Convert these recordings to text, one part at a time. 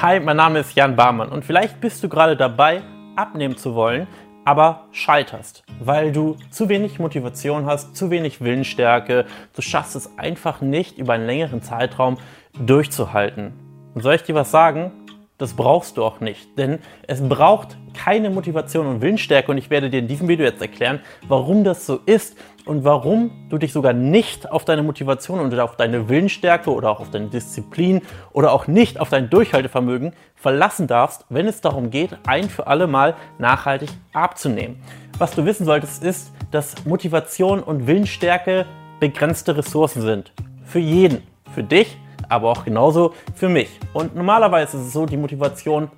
Hi, mein Name ist Jan Barmann und vielleicht bist du gerade dabei, abnehmen zu wollen, aber scheiterst, weil du zu wenig Motivation hast, zu wenig Willensstärke, du schaffst es einfach nicht über einen längeren Zeitraum durchzuhalten. Und soll ich dir was sagen? Das brauchst du auch nicht, denn es braucht keine Motivation und Willensstärke und ich werde dir in diesem Video jetzt erklären, warum das so ist und warum du dich sogar nicht auf deine Motivation und auf deine Willensstärke oder auch auf deine Disziplin oder auch nicht auf dein Durchhaltevermögen verlassen darfst, wenn es darum geht, ein für alle Mal nachhaltig abzunehmen. Was du wissen solltest, ist, dass Motivation und Willensstärke begrenzte Ressourcen sind. Für jeden. Für dich aber auch genauso für mich. Und normalerweise ist es so, die Motivation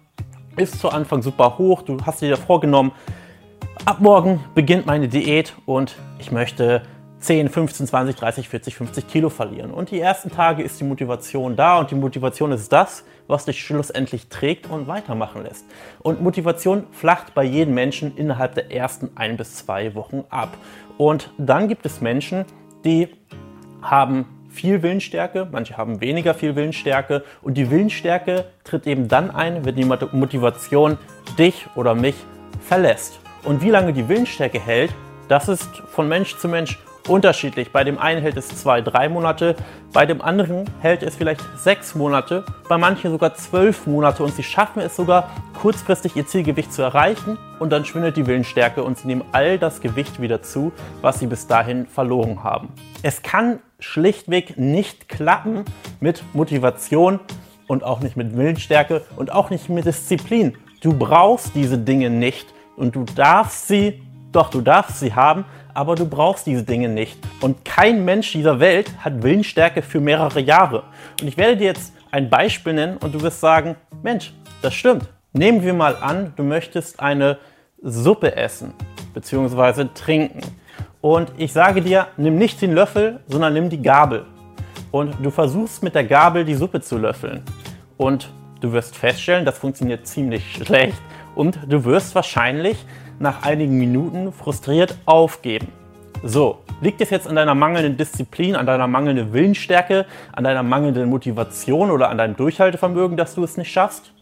ist zu Anfang super hoch. Du hast dir vorgenommen, ab morgen beginnt meine Diät und ich möchte 10, 15, 20, 30, 40, 50 Kilo verlieren. Und die ersten Tage ist die Motivation da und die Motivation ist das, was dich schlussendlich trägt und weitermachen lässt. Und Motivation flacht bei jedem Menschen innerhalb der ersten ein bis zwei Wochen ab. Und dann gibt es Menschen, die haben viel Willensstärke, manche haben weniger viel Willensstärke und die Willensstärke tritt eben dann ein, wenn die Motivation dich oder mich verlässt. Und wie lange die Willensstärke hält, das ist von Mensch zu Mensch unterschiedlich. Bei dem einen hält es zwei, drei Monate, bei dem anderen hält es vielleicht sechs Monate, bei manchen sogar zwölf Monate und sie schaffen es sogar kurzfristig ihr Zielgewicht zu erreichen und dann schwindet die Willensstärke und sie nehmen all das Gewicht wieder zu, was sie bis dahin verloren haben. Es kann schlichtweg nicht klappen mit Motivation und auch nicht mit Willensstärke und auch nicht mit Disziplin. Du brauchst diese Dinge nicht und du darfst sie, doch du darfst sie haben, aber du brauchst diese Dinge nicht. Und kein Mensch dieser Welt hat Willensstärke für mehrere Jahre. Und ich werde dir jetzt ein Beispiel nennen und du wirst sagen, Mensch, das stimmt. Nehmen wir mal an, du möchtest eine Suppe essen bzw. trinken. Und ich sage dir, nimm nicht den Löffel, sondern nimm die Gabel. Und du versuchst mit der Gabel die Suppe zu löffeln. Und du wirst feststellen, das funktioniert ziemlich schlecht. Und du wirst wahrscheinlich nach einigen Minuten frustriert aufgeben. So, liegt es jetzt an deiner mangelnden Disziplin, an deiner mangelnden Willensstärke, an deiner mangelnden Motivation oder an deinem Durchhaltevermögen, dass du es nicht schaffst?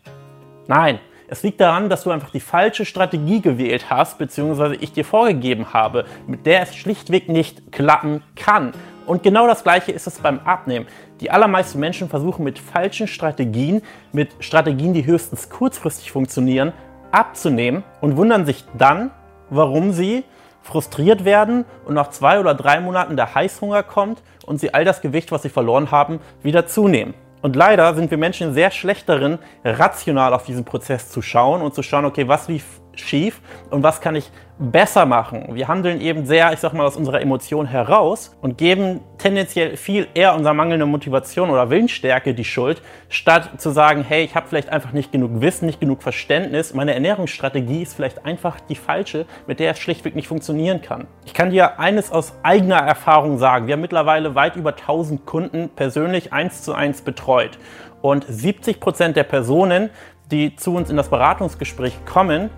Nein, es liegt daran, dass du einfach die falsche Strategie gewählt hast, beziehungsweise ich dir vorgegeben habe, mit der es schlichtweg nicht klappen kann. Und genau das gleiche ist es beim Abnehmen. Die allermeisten Menschen versuchen mit falschen Strategien, mit Strategien, die höchstens kurzfristig funktionieren, abzunehmen und wundern sich dann, warum sie frustriert werden und nach zwei oder drei Monaten der Heißhunger kommt und sie all das Gewicht, was sie verloren haben, wieder zunehmen. Und leider sind wir Menschen sehr schlecht darin, rational auf diesen Prozess zu schauen und zu schauen, okay, was lief schief und was kann ich besser machen. Wir handeln eben sehr, ich sag mal, aus unserer Emotion heraus und geben tendenziell viel eher unserer mangelnden Motivation oder Willensstärke die Schuld, statt zu sagen, hey, ich habe vielleicht einfach nicht genug Wissen, nicht genug Verständnis, meine Ernährungsstrategie ist vielleicht einfach die falsche, mit der es schlichtweg nicht funktionieren kann. Ich kann dir eines aus eigener Erfahrung sagen. Wir haben mittlerweile weit über 1000 Kunden persönlich eins zu eins betreut und 70 Prozent der Personen, die zu uns in das Beratungsgespräch kommen,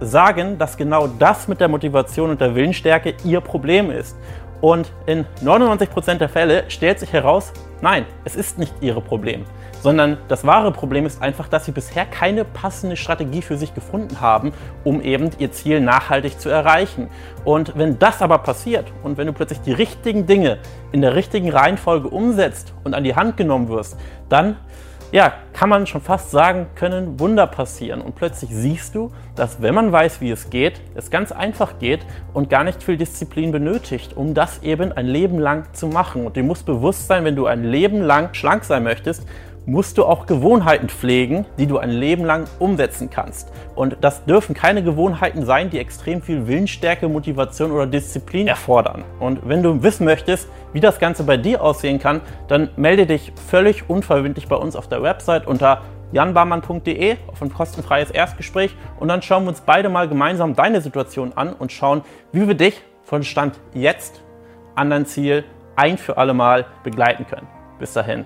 sagen, dass genau das mit der Motivation und der Willensstärke ihr Problem ist. Und in 99% der Fälle stellt sich heraus, nein, es ist nicht ihr Problem, sondern das wahre Problem ist einfach, dass sie bisher keine passende Strategie für sich gefunden haben, um eben ihr Ziel nachhaltig zu erreichen. Und wenn das aber passiert und wenn du plötzlich die richtigen Dinge in der richtigen Reihenfolge umsetzt und an die Hand genommen wirst, dann ja, kann man schon fast sagen, können Wunder passieren. Und plötzlich siehst du, dass wenn man weiß, wie es geht, es ganz einfach geht und gar nicht viel Disziplin benötigt, um das eben ein Leben lang zu machen. Und dir muss bewusst sein, wenn du ein Leben lang schlank sein möchtest, musst du auch Gewohnheiten pflegen, die du ein Leben lang umsetzen kannst. Und das dürfen keine Gewohnheiten sein, die extrem viel Willensstärke, Motivation oder Disziplin erfordern. Und wenn du wissen möchtest, wie das Ganze bei dir aussehen kann, dann melde dich völlig unverbindlich bei uns auf der Website unter janbarmann.de auf ein kostenfreies Erstgespräch und dann schauen wir uns beide mal gemeinsam deine Situation an und schauen, wie wir dich von Stand jetzt an dein Ziel ein für alle Mal begleiten können. Bis dahin.